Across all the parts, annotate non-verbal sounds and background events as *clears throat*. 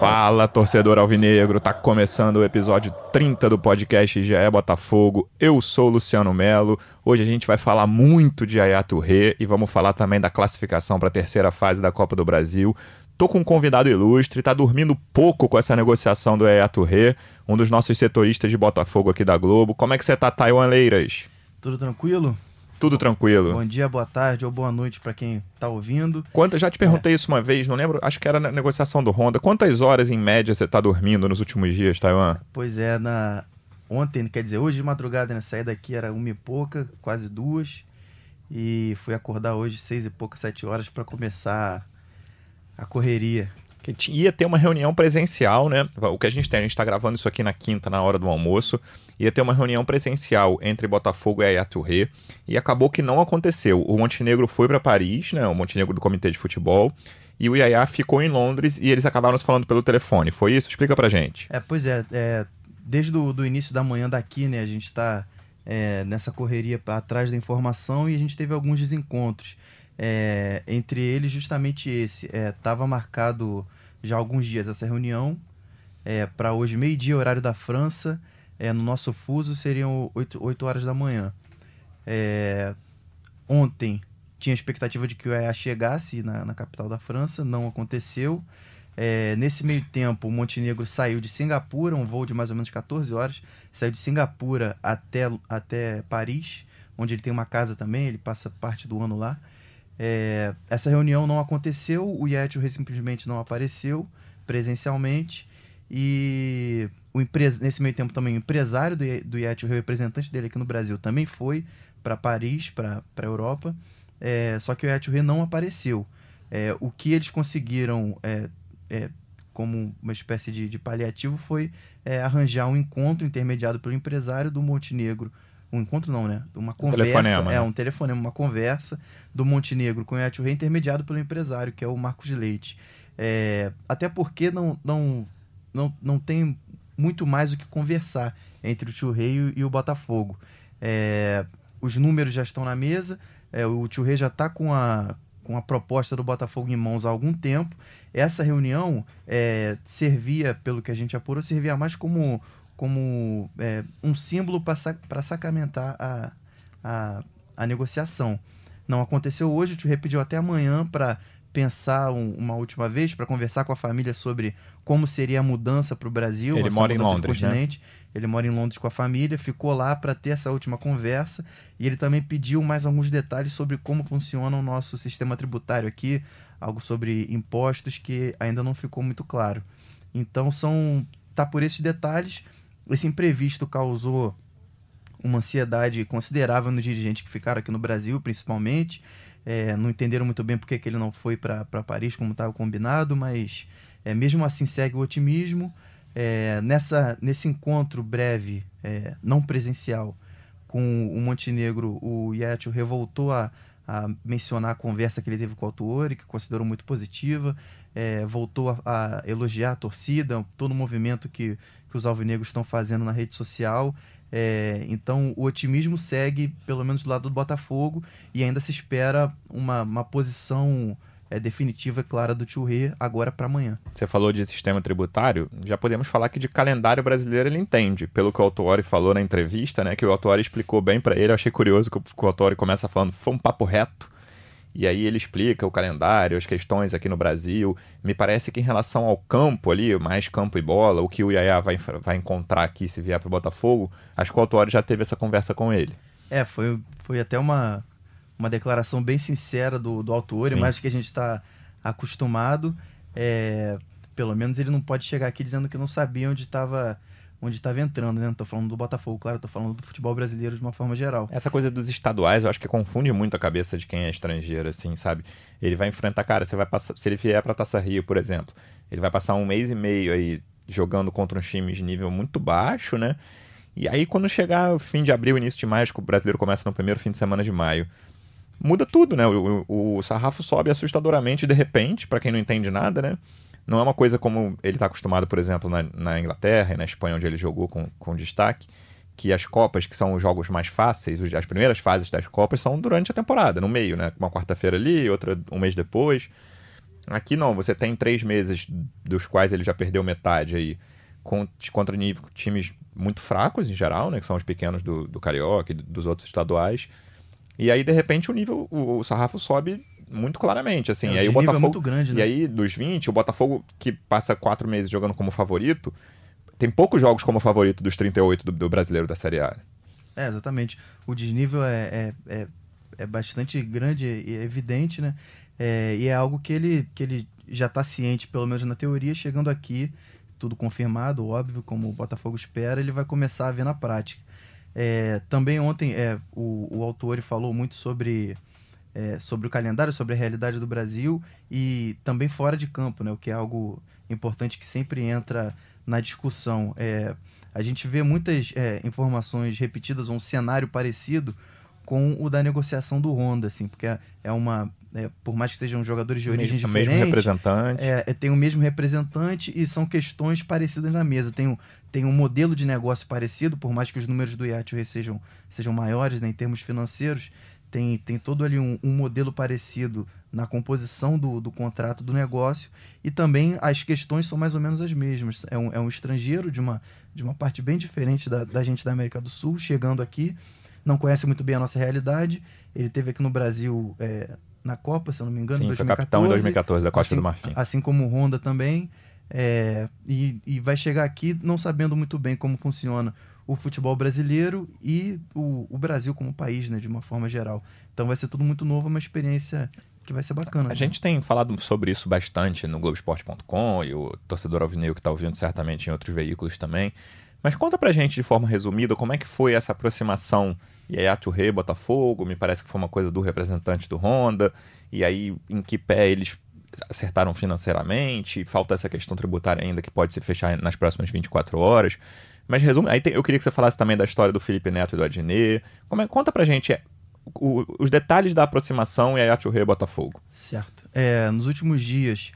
Fala, torcedor alvinegro, tá começando o episódio 30 do podcast GE Botafogo. Eu sou o Luciano Melo. Hoje a gente vai falar muito de Yaya Touré e vamos falar também da classificação para a terceira fase da Copa do Brasil. Tô com um convidado ilustre, tá dormindo pouco com essa negociação do Yaya Touré, um dos nossos setoristas de Botafogo aqui da Globo. Como é que você tá, Taiwan Leiras? Tudo tranquilo? Tudo tranquilo. Bom dia, boa tarde ou boa noite para quem tá ouvindo. Quanto, já te perguntei é. isso uma vez, não lembro, acho que era na negociação do Honda. Quantas horas em média você tá dormindo nos últimos dias, Taiwan? Pois é, na ontem, quer dizer, hoje de madrugada, né, saí daqui era uma e pouca, quase duas. E fui acordar hoje seis e pouca, sete horas para começar a correria que ia ter uma reunião presencial, né? O que a gente tem, a gente está gravando isso aqui na quinta, na hora do almoço. Ia ter uma reunião presencial entre Botafogo e Ayaturré e acabou que não aconteceu. O Montenegro foi para Paris, né? O Montenegro do Comitê de Futebol. E o Yaya ficou em Londres e eles acabaram se falando pelo telefone. Foi isso? Explica pra gente. É, pois é. é desde o início da manhã daqui, né? A gente está é, nessa correria atrás da informação e a gente teve alguns desencontros. É, entre eles, justamente esse. Estava é, marcado já há alguns dias essa reunião. É, para hoje, meio-dia, horário da França. É, no nosso fuso seriam 8, 8 horas da manhã. É, ontem tinha expectativa de que o EA chegasse na, na capital da França, não aconteceu. É, nesse meio tempo, o Montenegro saiu de Singapura, um voo de mais ou menos 14 horas, saiu de Singapura até, até Paris, onde ele tem uma casa também, ele passa parte do ano lá. É, essa reunião não aconteceu, o Yetio simplesmente não apareceu presencialmente e o nesse meio tempo também o empresário do, do Yetio, o representante dele aqui no Brasil, também foi para Paris, para a Europa, é, só que o Yetio não apareceu. É, o que eles conseguiram é, é, como uma espécie de, de paliativo foi é, arranjar um encontro intermediado pelo empresário do Montenegro um encontro não, né? Uma conversa. Telefonema, é, né? um telefonema, uma conversa do Montenegro com o Etio Rei, intermediado pelo empresário, que é o Marcos Leite. É, até porque não, não, não, não tem muito mais o que conversar entre o Tio Rei e o Botafogo. É, os números já estão na mesa, é, o Tio Rei já está com a, com a proposta do Botafogo em mãos há algum tempo. Essa reunião é, servia, pelo que a gente apurou, servia mais como como é, um símbolo para sacramentar a, a, a, negociação. Não aconteceu hoje, te repetiu até amanhã para pensar um, uma última vez, para conversar com a família sobre como seria a mudança para o Brasil. Ele mora em Londres, né? Ele mora em Londres com a família, ficou lá para ter essa última conversa e ele também pediu mais alguns detalhes sobre como funciona o nosso sistema tributário aqui, algo sobre impostos que ainda não ficou muito claro. Então são tá por esses detalhes esse imprevisto causou uma ansiedade considerável nos dirigentes que ficaram aqui no Brasil, principalmente. É, não entenderam muito bem porque que ele não foi para Paris como estava combinado, mas é, mesmo assim segue o otimismo. É, nessa, nesse encontro breve, é, não presencial, com o Montenegro, o Yetio revoltou a, a mencionar a conversa que ele teve com o autor, que considerou muito positiva, é, voltou a, a, elogiar a torcida, todo o movimento que, que os alvinegros estão fazendo na rede social. É, então o otimismo segue, pelo menos do lado do Botafogo, e ainda se espera uma, uma posição é, definitiva e clara do Churré agora para amanhã. Você falou de sistema tributário, já podemos falar que de calendário brasileiro ele entende, pelo que o Autori falou na entrevista, né, que o Autori explicou bem para ele, eu achei curioso que o Autori começa falando, foi um papo reto, e aí ele explica o calendário, as questões aqui no Brasil. Me parece que em relação ao campo ali, mais campo e bola, o que o Yaya vai, vai encontrar aqui se vier para o Botafogo, acho que o Autori já teve essa conversa com ele. É, foi, foi até uma, uma declaração bem sincera do, do autor, mais que a gente está acostumado. É, pelo menos ele não pode chegar aqui dizendo que não sabia onde estava onde estava entrando, né? Não tô falando do Botafogo, claro, tô falando do futebol brasileiro de uma forma geral. Essa coisa dos estaduais, eu acho que confunde muito a cabeça de quem é estrangeiro, assim, sabe? Ele vai enfrentar, cara, você vai passar, se ele vier para Taça Rio, por exemplo, ele vai passar um mês e meio aí jogando contra uns times de nível muito baixo, né? E aí, quando chegar o fim de abril, início de maio, acho que o brasileiro começa no primeiro fim de semana de maio, muda tudo, né? O, o, o sarrafo sobe assustadoramente de repente, para quem não entende nada, né? Não é uma coisa como ele está acostumado, por exemplo, na, na, Inglaterra e na Espanha, onde ele jogou com, com destaque, que as Copas, que são os jogos mais fáceis, as primeiras fases das Copas são durante a temporada, no meio, né? Uma quarta-feira ali, outra um mês depois. Aqui não, você tem três meses dos quais ele já perdeu metade aí contra times muito fracos em geral, né? Que são os pequenos do, do Carioca e dos outros estaduais. E aí, de repente, o nível, o, o sarrafo sobe muito claramente, assim. É, e aí o é Botafogo, é muito grande, né? E aí, dos 20, o Botafogo, que passa quatro meses jogando como favorito, tem poucos jogos como favorito dos 38 do, do brasileiro da Série A. É, exatamente. O desnível é, é, é, é bastante grande e é evidente, né? É, e é algo que ele, que ele já está ciente, pelo menos na teoria, chegando aqui, tudo confirmado, óbvio, como o Botafogo espera, ele vai começar a ver na prática. É, também ontem é, o, o autor falou muito sobre, é, sobre o calendário, sobre a realidade do Brasil e também fora de campo, né, o que é algo importante que sempre entra na discussão. É, a gente vê muitas é, informações repetidas, ou um cenário parecido com o da negociação do Honda, assim, porque é, é uma né, por mais que sejam jogadores de origem mesmo, diferente, mesmo representante. É, é, tem o mesmo representante e são questões parecidas na mesa. Tem, um, tem um modelo de negócio parecido, por mais que os números do IATUE sejam, sejam maiores né, em termos financeiros, tem, tem todo ali um, um modelo parecido na composição do, do contrato do negócio e também as questões são mais ou menos as mesmas. É um, é um estrangeiro de uma, de uma parte bem diferente da, da gente da América do Sul, chegando aqui, não conhece muito bem a nossa realidade. Ele teve aqui no Brasil é, na Copa, se eu não me engano, Sim, 2014. foi capitão em 2014 da Costa assim, do Marfim. Assim como o Honda também. É, e, e, vai chegar aqui não sabendo muito bem como funciona o futebol brasileiro e o, o, Brasil como país, né, de uma forma geral. Então vai ser tudo muito novo, uma experiência que vai ser bacana. A né? gente tem falado sobre isso bastante no Globoesporte.com e o torcedor alvinegro que está ouvindo certamente em outros veículos também. Mas conta pra gente de forma resumida como é que foi essa aproximação e aí Rei, Botafogo, me parece que foi uma coisa do representante do Honda, e aí em que pé eles acertaram financeiramente, falta essa questão tributária ainda que pode se fechar nas próximas 24 horas. Mas resume, aí tem, eu queria que você falasse também da história do Felipe Neto e do Adnet. Como é, conta pra gente é, o, os detalhes da aproximação e a Rei Botafogo. Certo. É, nos últimos dias,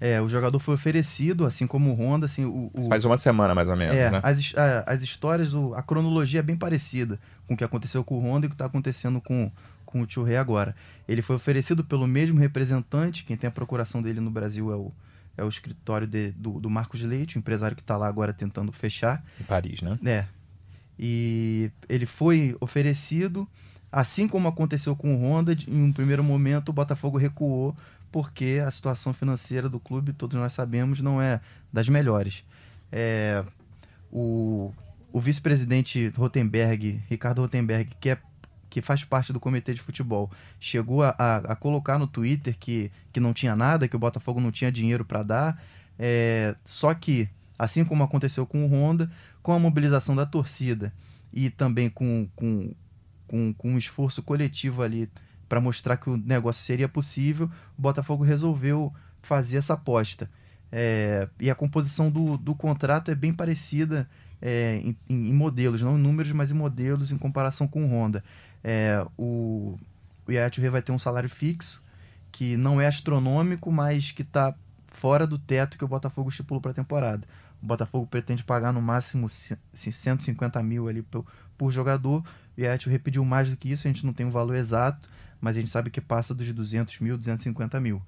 é, o jogador foi oferecido, assim como o Honda, assim, o, o... Faz uma semana mais ou menos, é, né? As, a, as histórias, o, a cronologia é bem parecida com o que aconteceu com o Honda e o que está acontecendo com, com o Tio Rei agora. Ele foi oferecido pelo mesmo representante, quem tem a procuração dele no Brasil é o, é o escritório de, do, do Marcos Leite, o empresário que está lá agora tentando fechar. Em Paris, né? É. E ele foi oferecido, assim como aconteceu com o Honda, em um primeiro momento o Botafogo recuou porque a situação financeira do clube, todos nós sabemos, não é das melhores. É, o, o vice-presidente Rotenberg, Ricardo Rotenberg, que, é, que faz parte do comitê de futebol, chegou a, a, a, colocar no Twitter que, que não tinha nada, que o Botafogo não tinha dinheiro para dar. É, só que, assim como aconteceu com o Honda, com a mobilização da torcida e também com, com, com, com um esforço coletivo ali para mostrar que o negócio seria possível, o Botafogo resolveu fazer essa aposta. É, e a composição do, do contrato é bem parecida é, em, em, modelos, não em números, mas em modelos em comparação com o Honda. É, o o vai ter um salário fixo, que não é astronômico, mas que está fora do teto que o Botafogo estipulou para a temporada. O Botafogo pretende pagar no máximo 150 mil ali por, por jogador. O Yaya pediu mais do que isso, a gente não tem um valor exato, mas a gente sabe que passa dos 200 mil, 250 mil.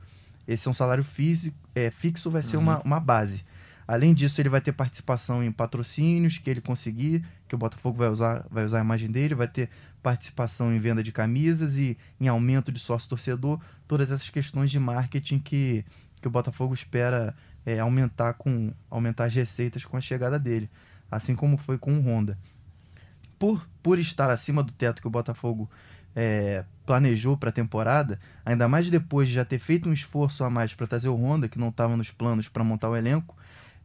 Esse é um salário físico, é, fixo, vai ser uhum. uma, uma base. Além disso, ele vai ter participação em patrocínios que ele conseguir, que o Botafogo vai usar, vai usar a imagem dele, vai ter participação em venda de camisas e em aumento de sócio torcedor, todas essas questões de marketing que, que o Botafogo espera é, aumentar com aumentar as receitas com a chegada dele, assim como foi com o Honda. Por, por estar acima do teto que o Botafogo é, planejou para a temporada, ainda mais depois de já ter feito um esforço a mais para trazer o Honda, que não estava nos planos para montar o elenco,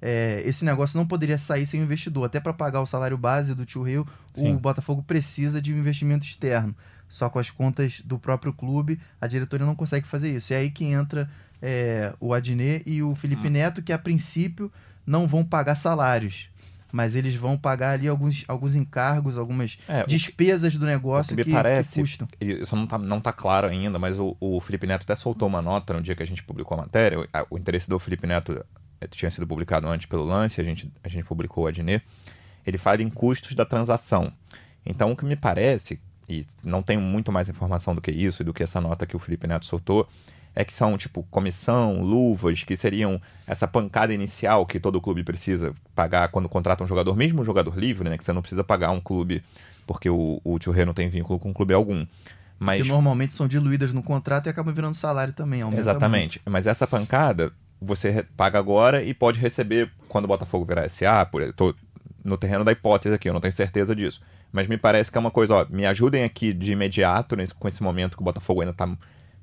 é, esse negócio não poderia sair sem o investidor. Até para pagar o salário base do Tio Rio, Sim. o Botafogo precisa de um investimento externo. Só com as contas do próprio clube, a diretoria não consegue fazer isso. É aí que entra é, o Adnet e o Felipe hum. Neto, que a princípio não vão pagar salários. mas eles vão pagar ali alguns, alguns encargos, algumas É, despesas do negócio que que, parece- que custam. Isso não tá, não tá claro ainda, mas o, o Felipe Neto até soltou uma nota no dia que a gente publicou a matéria. O, o interesse do Felipe Neto tinha sido publicado antes pelo lance, a gente, a gente publicou o Adnet. Ele fala em custos da transação. Então, o que me parece, e não tenho muito mais informação do que isso e do que essa nota que o Felipe Neto soltou, é que são, tipo, comissão, luvas, que seriam essa pancada inicial que todo clube precisa pagar quando contrata um jogador, mesmo um jogador livre, né? Que você não precisa pagar um clube porque o, o Tio Rê não tem vínculo com clube algum. Mas Que normalmente são diluídas no contrato e acabam virando salário também. Exatamente. Mas essa pancada você paga agora e pode receber quando o Botafogo virar SA. Por, tô no terreno da hipótese aqui, eu não tenho certeza disso. Mas me parece que é uma coisa, ó, me ajudem aqui de imediato nesse, com esse momento que o Botafogo ainda tá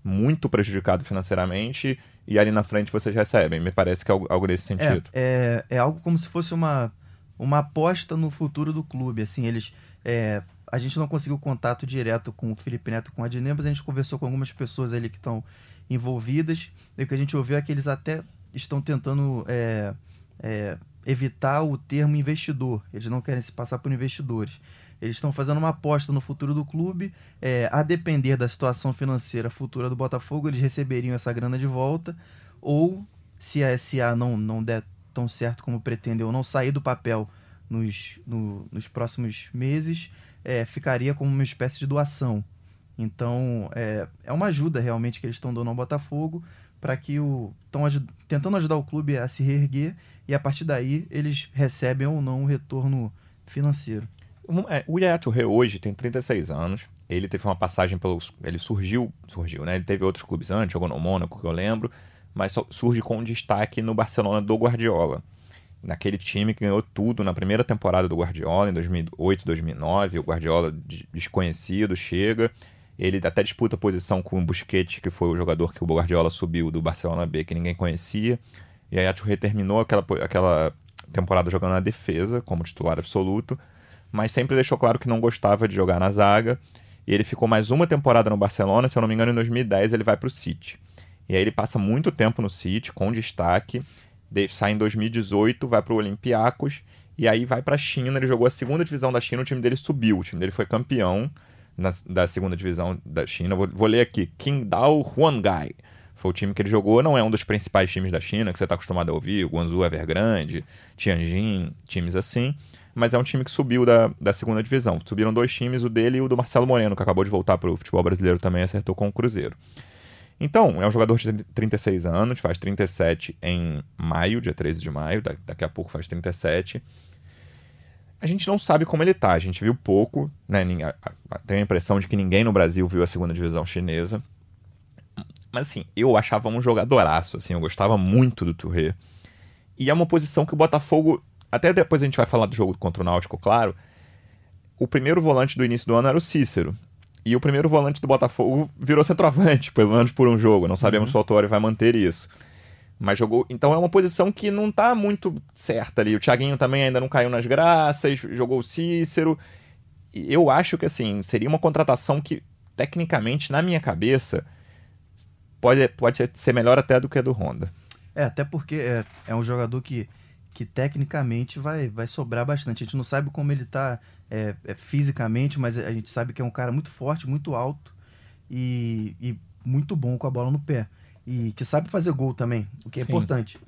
muito prejudicado financeiramente e ali na frente vocês recebem. Me parece que é algo, algo nesse É, sentido. é, é algo como se fosse uma, uma aposta no futuro do clube. Assim, eles. é, a gente não conseguiu contato direto com o Felipe Neto com a Adnet, mas a gente conversou com algumas pessoas ali que estão envolvidas. E o que a gente ouviu é que eles até estão tentando é, é, evitar o termo investidor. Eles não querem se passar por investidores. Eles estão fazendo uma aposta no futuro do clube. é, a depender da situação financeira futura do Botafogo, eles receberiam essa grana de volta. Ou, se a SA não, não der tão certo como pretendeu, ou não sair do papel nos, no- nos próximos meses, é, ficaria como uma espécie de doação. Então, é, é uma ajuda realmente que eles estão dando ao Botafogo para que o. Estão tentando ajudar o clube a se reerguer e a partir daí eles recebem ou não o retorno financeiro. Um, é, o Yaya Touré hoje tem 36 anos. Ele teve uma passagem pelos. Ele surgiu, surgiu, né? Ele teve outros clubes antes, jogou no Mônaco, que eu lembro, mas surge com destaque no Barcelona do Guardiola. Naquele time que ganhou tudo na primeira temporada do Guardiola, em 2008, 2009. O Guardiola de- desconhecido chega. Ele até disputa posição com o Busquets, que foi o jogador que o Guardiola subiu do Barcelona B, que ninguém conhecia. E aí a Touré terminou aquela, aquela temporada jogando na defesa, como titular absoluto mas sempre deixou claro que não gostava de jogar na zaga. E ele ficou mais uma temporada no Barcelona, se eu não me engano, em 2010 ele vai para o City. E aí ele passa muito tempo no City, com destaque. De- sai em 2018, vai para o Olympiacos. E aí vai para a China. Ele jogou a segunda divisão da China, o time dele subiu. O time dele foi campeão na- da segunda divisão da China. Vou, vou ler aqui: Qingdao Huangai. Foi o time que ele jogou, não é um dos principais times da China, que você está acostumado a ouvir, o Guangzhou Evergrande, Tianjin, times assim mas é um time que subiu da, da segunda divisão. Subiram dois times, o dele e o do Marcelo Moreno, que acabou de voltar para o futebol brasileiro também, acertou com o Cruzeiro. Então, é um jogador de 36 anos, faz 37 em maio, dia 13 de maio, da- daqui a pouco faz 37. A gente não sabe como ele tá, a gente viu pouco, né? Tenho a impressão de que ninguém no Brasil viu a segunda divisão chinesa. Mas assim, eu achava um jogadoraço, assim, eu gostava muito do Touré. E é uma posição que o Botafogo até depois a gente vai falar do jogo contra o Náutico, claro. O primeiro volante do início do ano era o Cícero. E o primeiro volante do Botafogo virou centroavante, pelo menos por um jogo. Não sabemos se o Autori vai manter isso. Mas jogou. Então é uma posição que não tá muito certa ali. O Thiaguinho também ainda não caiu nas graças, jogou o Cícero. Eu acho que assim, seria uma contratação que, tecnicamente, na minha cabeça, pode, pode ser melhor até do que a do Honda. É, até porque é, é um jogador que, que tecnicamente vai, vai sobrar bastante. A gente não sabe como ele tá é, é, fisicamente, mas a gente sabe que é um cara muito forte, muito alto e, e muito bom com a bola no pé. E que sabe fazer gol também, o que é Sim. importante.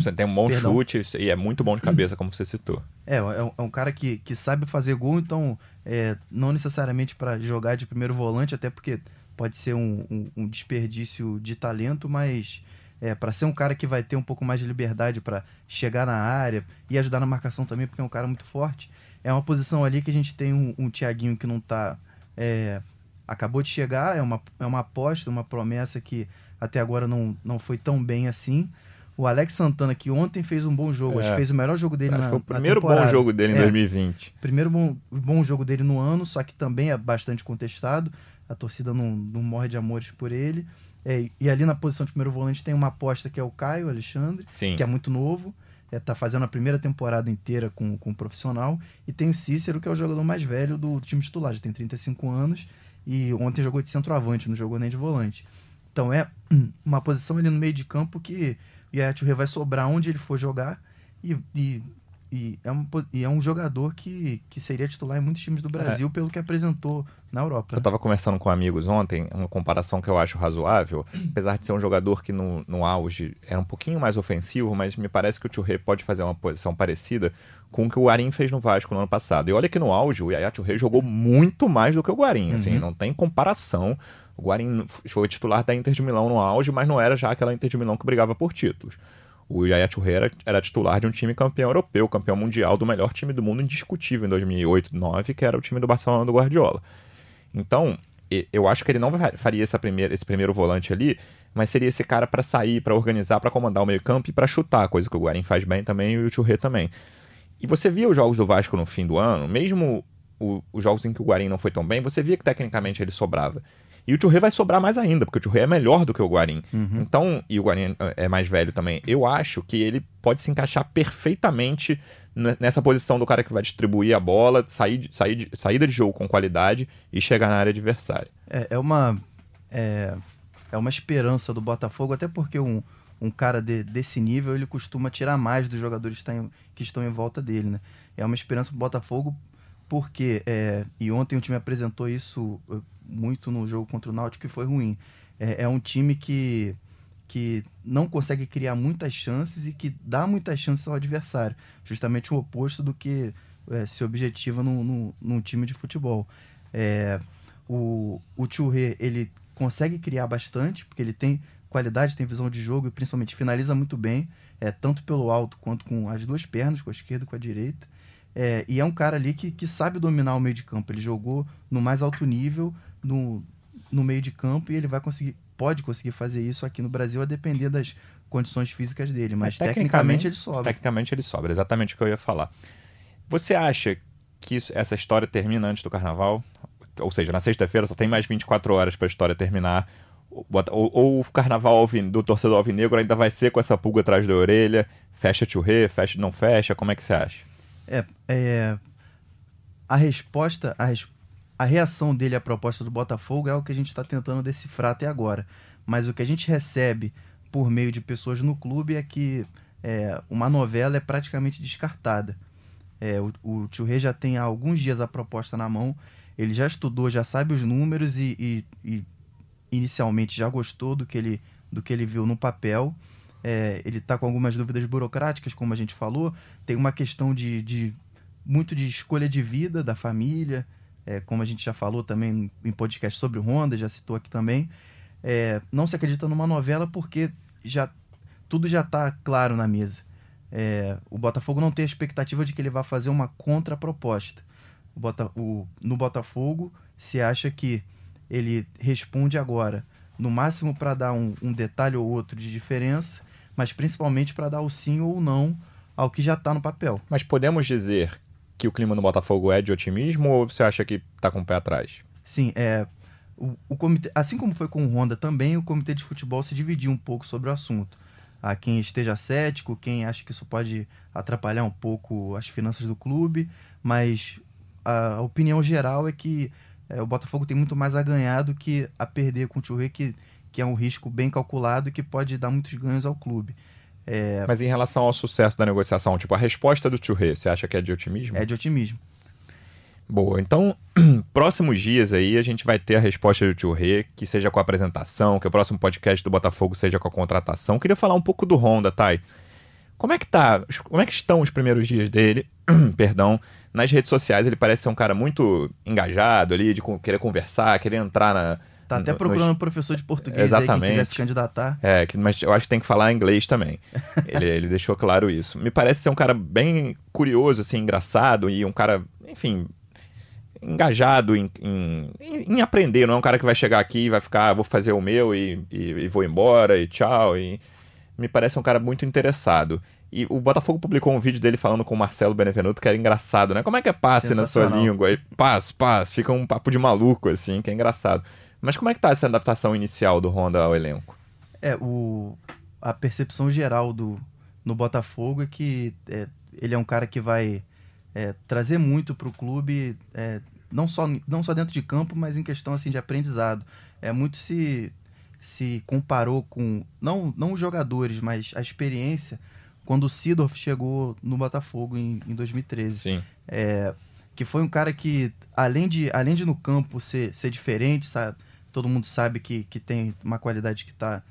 Você tem um bom Perdão. chute e é muito bom de cabeça, como você citou. É, é um, é um cara que, que sabe fazer gol, então é, não necessariamente para jogar de primeiro volante, até porque pode ser um, um- um desperdício de talento, mas é, para ser um cara que vai ter um pouco mais de liberdade para chegar na área e ajudar na marcação também, porque é um cara muito forte. É uma posição ali que a gente tem um, um Thiaguinho que não tá. é, acabou de chegar, é uma, é uma aposta, uma promessa que até agora não, não foi tão bem assim. O Alex Santana, que ontem fez um bom jogo, É. acho que fez o melhor jogo dele Acho na foi o primeiro bom jogo dele em É. 2020. Primeiro bom, bom jogo dele no ano, só que também é bastante contestado. A torcida não, não morre de amores por ele. É, e ali na posição de primeiro volante tem uma aposta que é o Caio Alexandre, Sim. que é muito novo. É, tá fazendo a primeira temporada inteira com, com o profissional. E tem o Cícero, que é o jogador mais velho do time titular, já tem 35 anos. E ontem jogou de centroavante, não jogou nem de volante. Então é uma posição ali no meio de campo que o Yaya Touré vai sobrar onde ele for jogar e, e, e, é um, e é um jogador que, que seria titular em muitos times do Brasil, é. pelo que apresentou na Europa. Eu estava conversando com amigos ontem, uma comparação que eu acho razoável, *clears throat* apesar de ser um jogador que no, no auge era um pouquinho mais ofensivo, mas me parece que o Churré pode fazer uma posição parecida com o que o Guarim fez no Vasco no ano passado. E olha que no auge o Yaya Churré jogou muito mais do que o Guarim, assim, uhum. assim, não tem comparação. O Guarim foi titular da Inter de Milão no auge, mas não era já aquela Inter de Milão que brigava por títulos. O Yaya Touré era, titular de um time campeão europeu, campeão mundial do melhor time do mundo indiscutível em 2008, 2009, que era o time do Barcelona do Guardiola. Então, eu acho que ele não faria essa primeira, esse primeiro volante ali, mas seria esse cara para sair, para organizar, para comandar o meio-campo e para chutar, coisa que o Guarim faz bem também e o Churré também. E você via os jogos do Vasco no fim do ano, mesmo o, os jogos em que o Guarim não foi tão bem, você via que tecnicamente ele sobrava. E o Churré vai sobrar mais ainda, porque o Churré é melhor do que o Guarim. Uhum. Então, e o Guarim é mais velho também. Eu acho que ele pode se encaixar perfeitamente nessa posição do cara que vai distribuir a bola, sair, sair, saída de jogo com qualidade e chegar na área adversária. É, é uma. É, é uma esperança do Botafogo, até porque um, um cara de, desse nível ele costuma tirar mais dos jogadores que, em, que estão em volta dele, né? É uma esperança do Botafogo porque, é, e ontem o time apresentou isso muito no jogo contra o Náutico, que foi ruim. É, é, um time que, que não consegue criar muitas chances e que dá muitas chances ao adversário. Justamente o oposto do que é, se objetiva no, no, num time de futebol. É, o, o Churré, ele consegue criar bastante, porque ele tem qualidade, tem visão de jogo e principalmente finaliza muito bem, é, tanto pelo alto quanto com as duas pernas, com a esquerda e com a direita. É, e é um cara ali que, que sabe dominar o meio de campo. Ele jogou no mais alto nível, no, no meio de campo, e ele vai conseguir, pode conseguir fazer isso aqui no Brasil a depender das condições físicas dele. Mas, mas tecnicamente, tecnicamente, ele sobra. Tecnicamente ele sobra, exatamente o que eu ia falar. Você acha que isso, essa história termina antes do carnaval? Ou seja, na sexta-feira só tem mais 24 horas para a história terminar. Ou, ou, o carnaval do torcedor alvinegro ainda vai ser com essa pulga atrás da orelha? Fecha churrê, fecha, não fecha? Como é que você acha? É, é a resposta, a, res, a reação dele à proposta do Botafogo é o que a gente está tentando decifrar até agora. Mas o que a gente recebe por meio de pessoas no clube é que é, uma novela é praticamente descartada. É, o, o tio Rei já tem há alguns dias a proposta na mão, ele já estudou, já sabe os números e, e, e inicialmente já gostou do que ele, do que ele viu no papel é, ele está com algumas dúvidas burocráticas, como a gente falou, tem uma questão de, de muito de escolha de vida da família, é, como a gente já falou também em podcast sobre o Honda, já citou aqui também. É, não se acredita numa novela porque já tudo já está claro na mesa. É, o Botafogo não tem a expectativa de que ele vá fazer uma contraproposta. O Bota, o, no Botafogo se acha que ele responde agora, no máximo para dar um, um detalhe ou outro de diferença, mas principalmente para dar o sim ou não ao que já está no papel. Mas podemos dizer que o clima no Botafogo é de otimismo ou você acha que está com o pé atrás? Sim, é. O, o comitê, assim como foi com o Honda também, o comitê de futebol se dividiu um pouco sobre o assunto. Há quem esteja cético, quem acha que isso pode atrapalhar um pouco as finanças do clube, mas a opinião geral é que é, o Botafogo tem muito mais a ganhar do que a perder com o Churré, que que é um risco bem calculado e que pode dar muitos ganhos ao clube. É... Mas em relação ao sucesso da negociação, tipo, a resposta do Churré, você acha que é de otimismo? É de otimismo. Boa, então, *clears throat* próximos dias aí a gente vai ter a resposta do Churré, que seja com a apresentação, que o próximo podcast do Botafogo seja com a contratação. Queria falar um pouco do Honda, Thay. Como é que tá? Como é que estão os primeiros dias dele? *clears throat* Perdão, nas redes sociais ele parece ser um cara muito engajado ali, de querer conversar, querer entrar na, Tá até procurando um professor de português Exatamente. aí, quiser se candidatar. É, mas eu acho que tem que falar inglês também. *laughs* ele, ele deixou claro isso. Me parece ser um cara bem curioso, assim, engraçado e um cara, enfim, engajado em, em, em, aprender, não é um cara que vai chegar aqui e vai ficar, ah, vou fazer o meu e, e, e, vou embora e tchau. E me parece um cara muito interessado. E o Botafogo publicou um vídeo dele falando com o Marcelo Benevenuto que era engraçado, né? Como é que é passe na sua língua? E paz, paz, fica um papo de maluco, assim, que é engraçado. Mas como é que tá essa adaptação inicial do Honda ao elenco? É, o, a percepção geral do, no Botafogo é que é, ele é um cara que vai é, trazer muito para o clube, é, não, só, não só dentro de campo, mas em questão assim de aprendizado. É muito se se comparou com não não os jogadores, mas a experiência quando o Sidorf chegou no Botafogo em, em 2013. Sim. É, que foi um cara que, além de, além de no campo ser, ser diferente, sabe? Todo mundo sabe que, que tem uma qualidade que está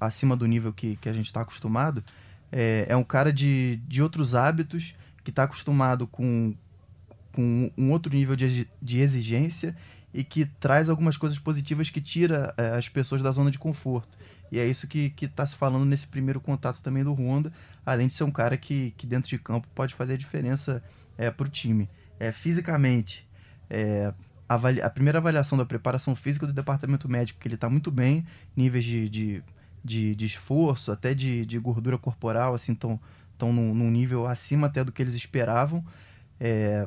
acima do nível que, que a gente está acostumado, é, é um cara de, de outros hábitos, que está acostumado com, com um outro nível de, de exigência e que traz algumas coisas positivas que tira é, as pessoas da zona de conforto. E é isso que está se falando nesse primeiro contato também do Honda, além de ser um cara que, que dentro de campo pode fazer a diferença é, para o time. É, fisicamente, é, a, a, primeira avaliação da preparação física do departamento médico, que ele está muito bem, níveis de, de, de, de, esforço, até de, de gordura corporal, assim, estão num, num nível acima até do que eles esperavam. É,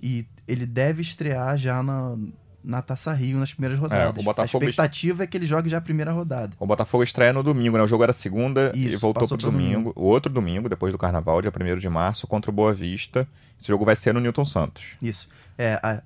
e ele deve estrear já na, na Taça Rio nas primeiras rodadas. É, o Botafogo a expectativa é que ele jogue já a primeira rodada. O Botafogo estreia no domingo, né? O jogo era segunda Isso, e voltou pro domingo. domingo. O outro domingo, depois do Carnaval, dia 1 de março, contra o Boa Vista. Esse jogo vai ser no Newton Santos. Isso. É, a,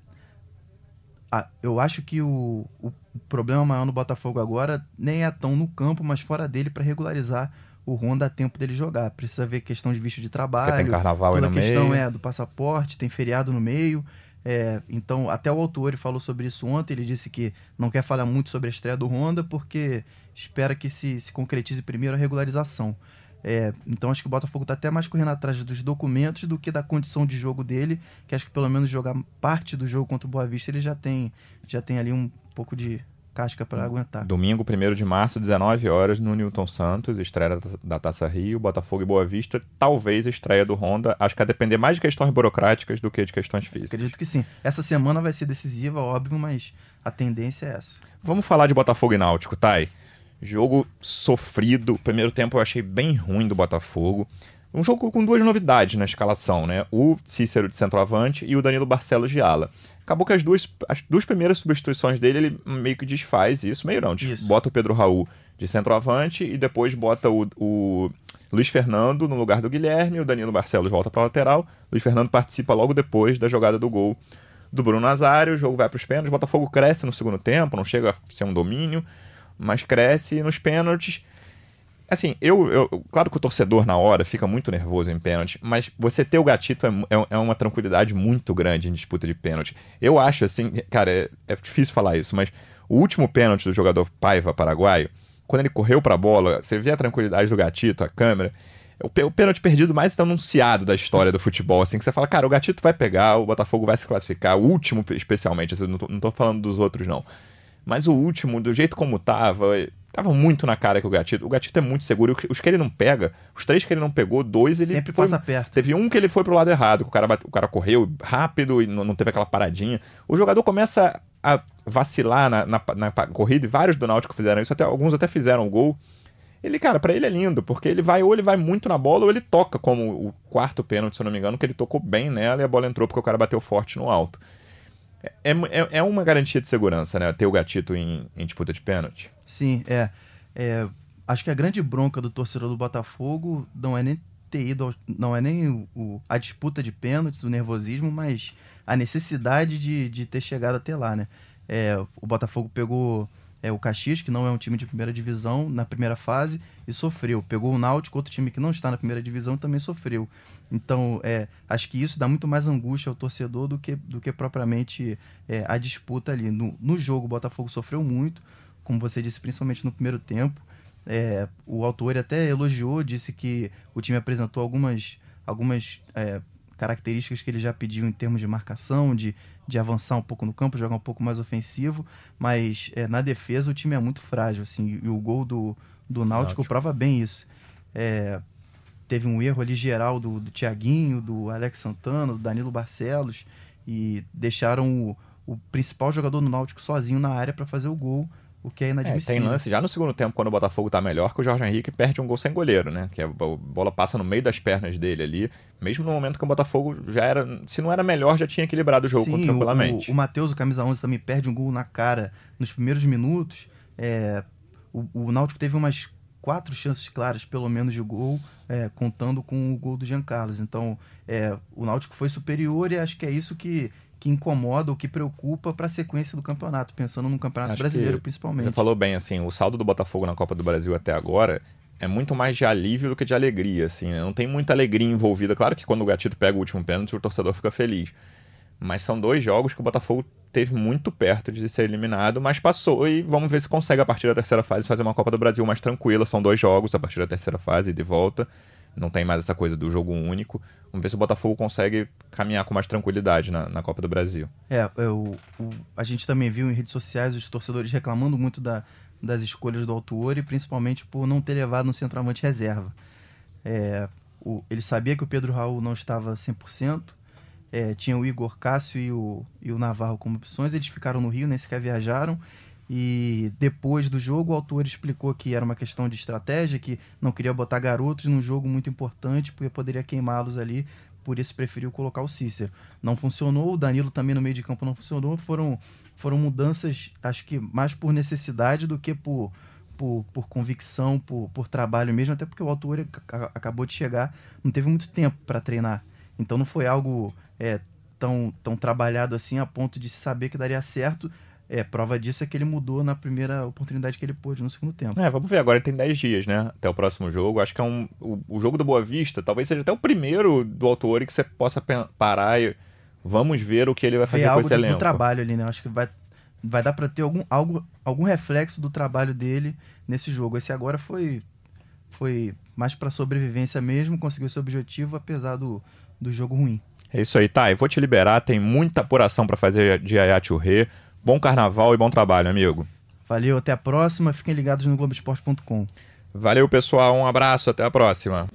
a, eu acho que o, o problema maior no Botafogo agora nem é tão no campo, mas fora dele para regularizar o Honda a tempo dele jogar. Precisa ver questão de visto de trabalho. Porque tem carnaval toda aí no a questão meio. é do passaporte, tem feriado no meio. É, então, até o autor falou sobre isso ontem. Ele disse que não quer falar muito sobre a estreia do Honda, porque espera que se, se concretize primeiro a regularização. É, então, acho que o Botafogo está até mais correndo atrás dos documentos do que da condição de jogo dele, que acho que pelo menos jogar parte do jogo contra o Boa Vista ele já tem, já tem ali um pouco de, casca para aguentar. Domingo, 1 de março, 19 horas, no Newton Santos, estreia da Taça Rio, Botafogo e Boa Vista, talvez estreia do Honda. Acho que a depender mais de questões burocráticas do que de questões físicas. Acredito que sim. Essa semana vai ser decisiva, óbvio, mas a tendência é essa. Vamos falar de Botafogo e Náutico, Thay. Jogo sofrido. Primeiro tempo eu achei bem ruim do Botafogo. Um jogo com duas novidades na escalação, né? O Cícero de centroavante e o Danilo Barcelos de ala acabou que as duas, as duas primeiras substituições dele, ele meio que desfaz isso, meio não, isso. bota o Pedro Raul de centroavante e depois bota o, o Luiz Fernando no lugar do Guilherme, o Danilo Barcelos volta para lateral, Luiz Fernando participa logo depois da jogada do gol do Bruno Nazário, o jogo vai para os pênaltis, o Botafogo cresce no segundo tempo, não chega a ser um domínio, mas cresce nos pênaltis Assim, eu, eu, Claro que o torcedor na hora fica muito nervoso em pênalti, mas você ter o gatito é, é, é uma tranquilidade muito grande em disputa de pênalti. Eu acho, assim, cara, é, é difícil falar isso, mas o último pênalti do jogador Paiva paraguaio, quando ele correu pra bola, você vê a tranquilidade do gatito, a câmera. É o, o pênalti perdido mais anunciado da história do futebol, assim, que você fala, cara, o gatito vai pegar, o Botafogo vai se classificar, o último especialmente, assim, não, tô, não tô falando dos outros, não. Mas o último, do jeito como tava, Tava muito na cara que o Gatito. O Gatito é muito seguro. Os que ele não pega, os três que ele não pegou, dois ele. Sempre foi, passa perto. Teve um que ele foi pro lado errado, que o cara, bate, o cara correu rápido e não, não, teve aquela paradinha. O jogador começa a vacilar na, na, na, corrida e vários do Náutico fizeram isso, até, alguns até fizeram o gol. Ele, cara, para ele é lindo, porque ele vai, ou ele vai muito na bola, ou ele toca, como o quarto pênalti, se eu não me engano, que ele tocou bem nela e a bola entrou porque o cara bateu forte no alto. É, é, é uma garantia de segurança, né? Ter o gatito em, em disputa de pênalti. Sim, é. É, acho que a grande bronca do torcedor do Botafogo não é nem ter ido, não é nem o, a disputa de pênaltis, o nervosismo, mas a necessidade de, de ter chegado até lá, né? É, o Botafogo pegou é, o Caxias, que não é um time de primeira divisão, na primeira fase, e sofreu. Pegou o Náutico, outro time que não está na primeira divisão, também sofreu. Então, é, acho que isso dá muito mais angústia ao torcedor do que, do que propriamente é, a disputa ali. No, no jogo, o Botafogo sofreu muito, como você disse, principalmente no primeiro tempo. É, o autor até elogiou, disse que o time apresentou algumas, algumas é, características que ele já pediu em termos de marcação, de, de avançar um pouco no campo, jogar um pouco mais ofensivo, mas é, na defesa o time é muito frágil, assim, e o gol do, do Náutico, Náutico. prova bem isso. É, teve um erro ali geral do, do Thiaguinho, do Alex Santana, do Danilo Barcelos, e deixaram o, o principal jogador do Náutico sozinho na área para fazer o gol o que é inadmissível. É, tem lance já no segundo tempo, quando o Botafogo tá melhor, que o Jorge Henrique perde um gol sem goleiro, né? Que a bola passa no meio das pernas dele ali, mesmo no momento que o Botafogo já era, se não era melhor, já tinha equilibrado o jogo Sim, tranquilamente. O, o Matheus, o camisa 11, também perde um gol na cara nos primeiros minutos. É, o, o Náutico teve umas quatro chances claras, pelo menos, de gol, é, contando com o gol do Jean Carlos. Então, é, o Náutico foi superior e acho que é isso que, que incomoda ou que preocupa para a sequência do campeonato, pensando no Campeonato Acho Brasileiro principalmente. Você falou bem, assim, o saldo do Botafogo na Copa do Brasil até agora é muito mais de alívio do que de alegria, assim, né? Não tem muita alegria envolvida. Claro que quando o Gatito pega o último pênalti, o torcedor fica feliz. Mas são dois jogos que o Botafogo teve muito perto de ser eliminado, mas passou e vamos ver se consegue a partir da terceira fase fazer uma Copa do Brasil mais tranquila. São dois jogos a partir da terceira fase de volta. Não tem mais essa coisa do jogo único. Vamos ver se o Botafogo consegue caminhar com mais tranquilidade na, na Copa do Brasil. É, é o, o, a gente também viu em redes sociais os torcedores reclamando muito da, das escolhas do Autuori, principalmente por não ter levado no centroavante reserva. É, o, ele sabia que o Pedro Raul não estava 100%, é, tinha o Igor Cássio e o, e o Navarro como opções, eles ficaram no Rio, nem sequer viajaram, e depois do jogo o autor explicou que era uma questão de estratégia, que não queria botar garotos num jogo muito importante, porque poderia queimá-los ali, por isso preferiu colocar o Cícero. Não funcionou, o Danilo também no meio de campo não funcionou, foram, foram mudanças, acho que mais por necessidade do que por, por, por convicção, por, por trabalho mesmo, até porque o autor acabou de chegar, não teve muito tempo para treinar. Então não foi algo é, tão, tão trabalhado assim a ponto de saber que daria certo. É, prova disso é que ele mudou na primeira oportunidade que ele pôde no segundo tempo. É, vamos ver, agora ele tem 10 dias, né? Até o próximo jogo. Acho que é um. O, o jogo do Boa Vista talvez seja até o primeiro do autor que você possa parar e vamos ver o que ele vai fazer com esse elenco. trabalho ali, né? Acho que vai, vai dar para ter algum, algo, algum reflexo do trabalho dele nesse jogo. Esse agora foi foi mais para sobrevivência mesmo, conseguiu seu objetivo apesar do, do jogo ruim. É isso aí, tá. Eu vou te liberar, tem muita apuração para fazer de Ayat Rê. Bom carnaval e bom trabalho, amigo. Valeu, até a próxima. Fiquem ligados no Globoesporte.com. Valeu, pessoal. Um abraço, até a próxima.